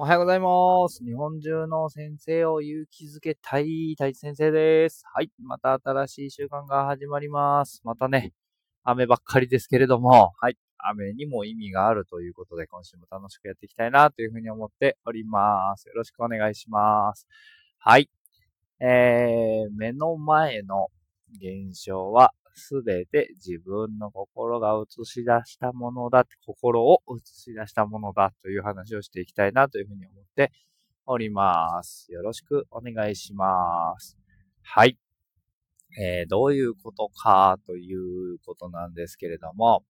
おはようございます。日本中の先生を勇気づけたい、太一先生です。はい。また新しい習慣が始まります。またね、雨ばっかりですけれども、はい。雨にも意味があるということで、今週も楽しくやっていきたいなというふうに思っております。よろしくお願いします。はい。えー、目の前の現象はすべて自分の心が映し出したものだ、心を映し出したものだという話をしていきたいなというふうに思っております。よろしくお願いします。はい。えー、どういうことかということなんですけれども、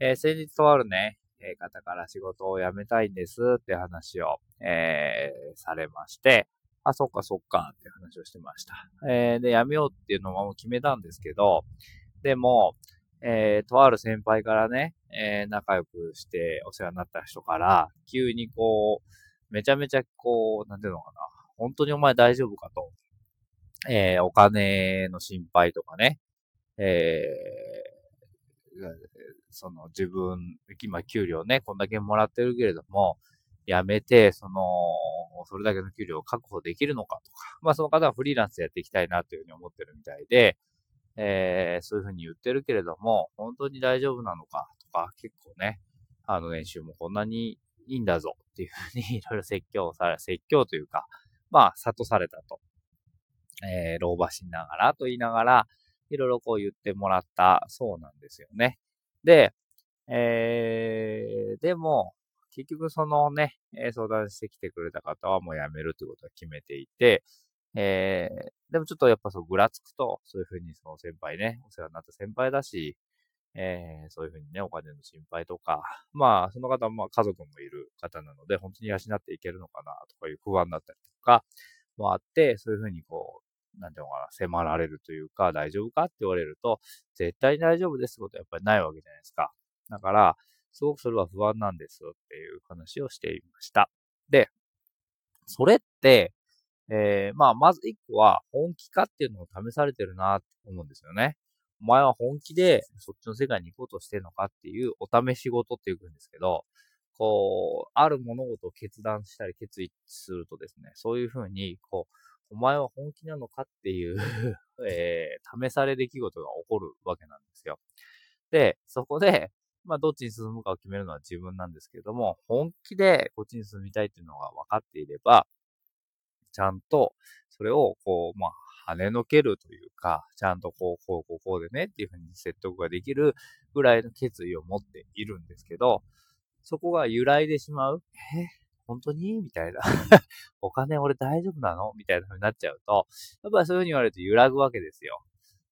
えー、先日とあるね、え方から仕事を辞めたいんですって話を、えー、されまして、あ、そっかそっかって話をしてました。えー、で、辞めようっていうのはもう決めたんですけど、でも、えー、とある先輩からね、えー、仲良くしてお世話になった人から、急にこう、めちゃめちゃこう、なんていうのかな、本当にお前大丈夫かと。えー、お金の心配とかね、えー、その自分、今給料ね、こんだけもらってるけれども、辞めて、その、それだけの給料を確保できるのかとか、まあその方はフリーランスでやっていきたいなというふうに思ってるみたいで、えー、そういうふうに言ってるけれども、本当に大丈夫なのかとか、結構ね、あの練習もこんなにいいんだぞっていうふうに いろいろ説教され、説教というか、まあ、悟されたと。えー、老婆しながらと言いながら、いろいろこう言ってもらったそうなんですよね。で、えー、でも、結局そのね、相談してきてくれた方はもう辞めるということは決めていて、えー、でもちょっとやっぱそう、ぐらつくと、そういうふうにその先輩ね、お世話になった先輩だし、えー、そういうふうにね、お金の心配とか、まあ、その方はまあ家族もいる方なので、本当に養っていけるのかな、とかいう不安だったりとか、もあって、そういうふうにこう、なんていうのかな、迫られるというか、大丈夫かって言われると、絶対に大丈夫ですってことはやっぱりないわけじゃないですか。だから、すごくそれは不安なんですよっていう話をしていました。で、それって、えー、まあ、まず一個は、本気かっていうのを試されてるなって思うんですよね。お前は本気でそっちの世界に行こうとしてるのかっていうお試し事って言うんですけど、こう、ある物事を決断したり決意するとですね、そういうふうに、こう、お前は本気なのかっていう えー、試され出来事が起こるわけなんですよ。で、そこで、まあ、どっちに進むかを決めるのは自分なんですけれども、本気でこっちに進みたいっていうのが分かっていれば、ちゃんと、それを、こう、まあ、跳ねのけるというか、ちゃんとこう、こう、こう、こうでねっていうふうに説得ができるぐらいの決意を持っているんですけど、そこが揺らいでしまう。え？本当に？みたいな。お金俺大丈夫なの？みたいな風になっちゃうと、やっぱりそういう風に言われると揺らぐわけですよ。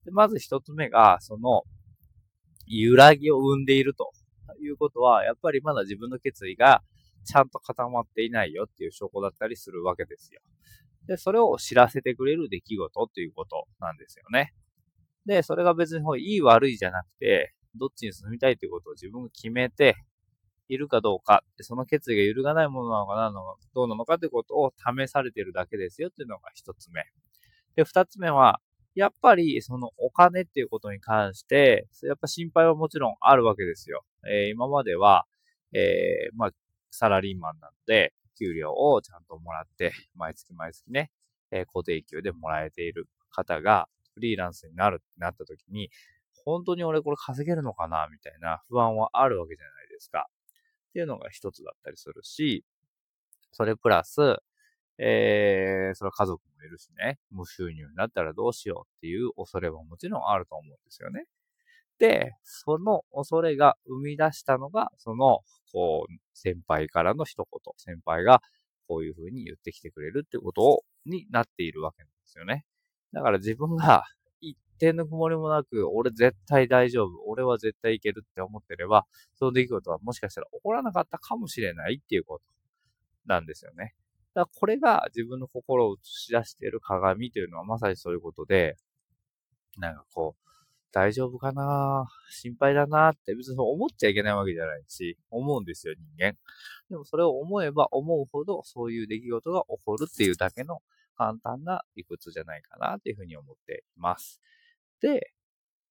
でまず一つ目が、その、揺らぎを生んでいるということは、やっぱりまだ自分の決意がちゃんと固まっていないよっていう証拠だったりするわけですよ。で、それを知らせてくれる出来事っていうことなんですよね。で、それが別にいい悪いじゃなくて、どっちに進みたいということを自分が決めているかどうか、その決意が揺るがないものなのかなの、どうなのかということを試されているだけですよっていうのが一つ目。で、二つ目は、やっぱりそのお金っていうことに関して、やっぱ心配はもちろんあるわけですよ。えー、今までは、えー、まあ、サラリーマンなので、給料をちゃんともらって、毎月毎月ね、え固定給でもらえている方が、フリーランスになるってなった時に、本当に俺これ稼げるのかなみたいな不安はあるわけじゃないですか。っていうのが一つだったりするし、それプラス、えー、それは家族もいるしね、無収入になったらどうしようっていう恐れももちろんあると思うんですよね。で、その恐れが生み出したのが、その、こう、先輩からの一言。先輩がこういう風に言ってきてくれるってことを、になっているわけなんですよね。だから自分が一点の曇りもなく、俺絶対大丈夫。俺は絶対いけるって思ってれば、その出来事はもしかしたら起こらなかったかもしれないっていうことなんですよね。だからこれが自分の心を映し出している鏡というのはまさにそういうことで、なんかこう、大丈夫かな？心配だなって別に思っちゃいけないわけじゃないし、思うんですよ、人間。でもそれを思えば思うほどそういう出来事が起こるっていうだけの簡単な理屈じゃないかなっていうふうに思っています。で、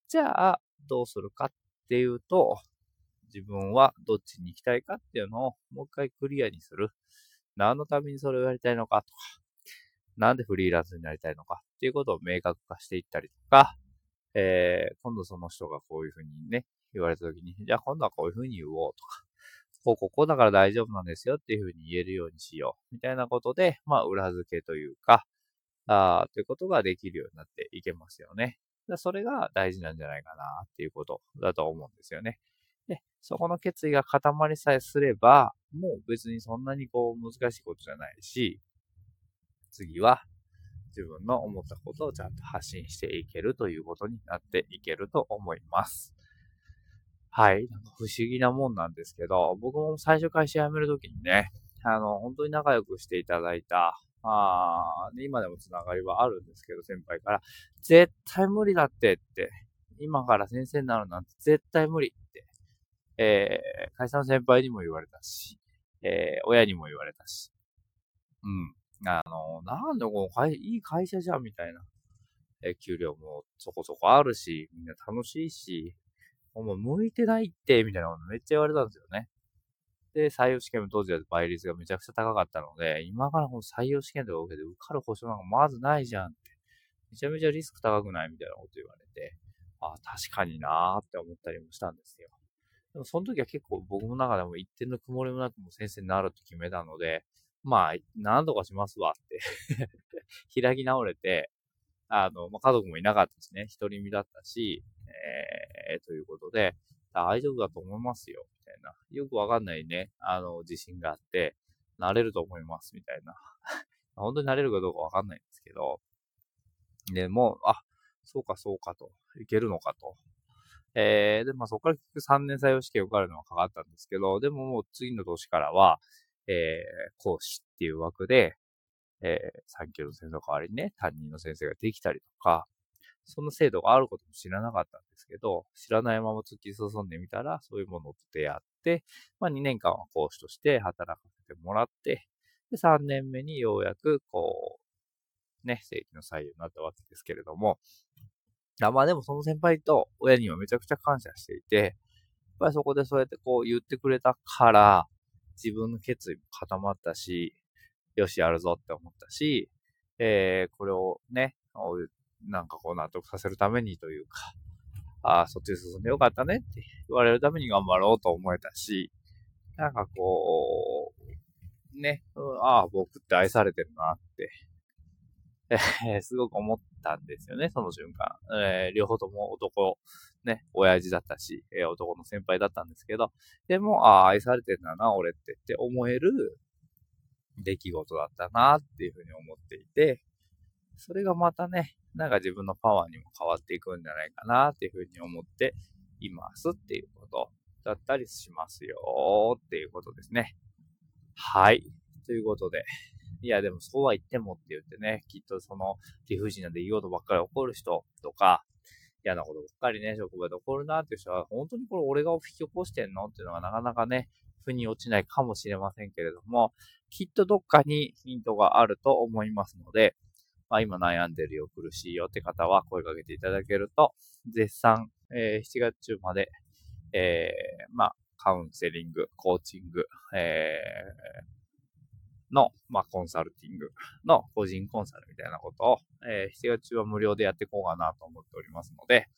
じゃあどうするかっていうと、自分はどっちに行きたいかっていうのをもう一回クリアにする。何のためにそれをやりたいのかとか、なんでフリーランスになりたいのかっていうことを明確化していったりとか、えー、今度その人がこういうふうにね、言われたときに、じゃあ今度はこういうふうに言おうとか、こう、ここだから大丈夫なんですよっていうふうに言えるようにしよう。みたいなことで、まあ、裏付けというか、あということができるようになっていけますよね。それが大事なんじゃないかなっていうことだと思うんですよね。で、そこの決意が固まりさえすれば、もう別にそんなにこう難しいことじゃないし、次は自分の思ったことをちゃんと発信していけるということになっていけると思います。はい。なんか不思議なもんなんですけど、僕も最初会社辞めるときにね、あの、本当に仲良くしていただいた、あ今でもつながりはあるんですけど、先輩から、絶対無理だってって、今から先生になるなんて絶対無理って、えー、会社の先輩にも言われたし、えー、親にも言われたし、うん。あの、なんでこう、いい会社じゃんみたいな。え、給料もそこそこあるし、みんな楽しいし、お前向いてないって、みたいなことめっちゃ言われたんですよね。で、採用試験も当時は倍率がめちゃくちゃ高かったので、今からこの採用試験とか受けて受かる保証なんかまずないじゃんって。めちゃめちゃリスク高くないみたいなこと言われて、ああ、確かになーって思ったりもしたんですよ。でもその時は結構僕の中でも一点の曇りもなくも先生になると決めたので、まあ、何とかしますわって 開き直れて、あの、まあ、家族もいなかったしね、一人身だったし、えー、ということで、大丈夫だと思いますよ、みたいな。よくわかんないね、あの、自信があって、なれると思います、みたいな。本当になれるかどうかわかんないんですけど、でも、あ、そうかそうかと、いけるのかと。えー、で、まあそこから結局3年採用試験受かるのはかかったんですけど、でももう次の年からは、えー、講師っていう枠で、えー、3級の先生の代わりにね、担任の先生ができたりとか、その制度があることも知らなかったんですけど、知らないまま突き進んでみたら、そういうものと出会って、まあ2年間は講師として働かせてもらって、で、3年目にようやく、こう、ね、正規の採用になったわけですけれども、まあでもその先輩と親にはめちゃくちゃ感謝していて、やっぱりそこでそうやってこう言ってくれたから、自分の決意も固まったし、よし、やるぞって思ったし、えー、これをね、なんかこう納得させるためにというか、ああ、そっちに進んでよかったねって言われるために頑張ろうと思えたし、なんかこう、ね、ああ、僕って愛されてるなって、えー、すごく思ったんですよね、その瞬間。えー、両方とも男、ね、親父だったし、えー、男の先輩だったんですけど、でも、ああ、愛されてんだな、俺ってって思える出来事だったなっていうふうに思っていて、それがまたね、なんか自分のパワーにも変わっていくんじゃないかなっていうふうに思っていますっていうことだったりしますよっていうことですね。はい。ということで、いやでもそうは言ってもって言ってね、きっとその理不尽な出来事ばっかり起こる人とか、嫌なことばっかりね、職場で起こるなっていう人は、本当にこれ俺が引き起こしてんのっていうのがなかなかね、腑に落ちないかもしれませんけれども、きっとどっかにヒントがあると思いますので、まあ、今悩んでるよ、苦しいよって方は声かけていただけると、絶賛、えー、7月中まで、えー、まあ、カウンセリング、コーチング、えー、の、まあ、コンサルティングの個人コンサルみたいなことを、えー、7月中は無料でやっていこうかなと思っておりますので、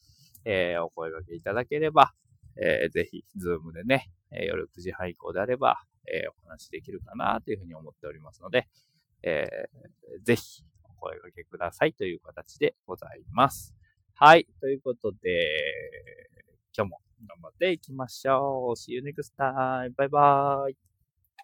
えー、お声掛けいただければ、えー、ぜひ、ズームでね、え、夜9時半以降であれば、え、お話できるかなというふうに思っておりますので、えー、ぜひ、お声掛けくださいという形でございます。はい。ということで、今日も頑張っていきましょう。See you next time. バイバーイ。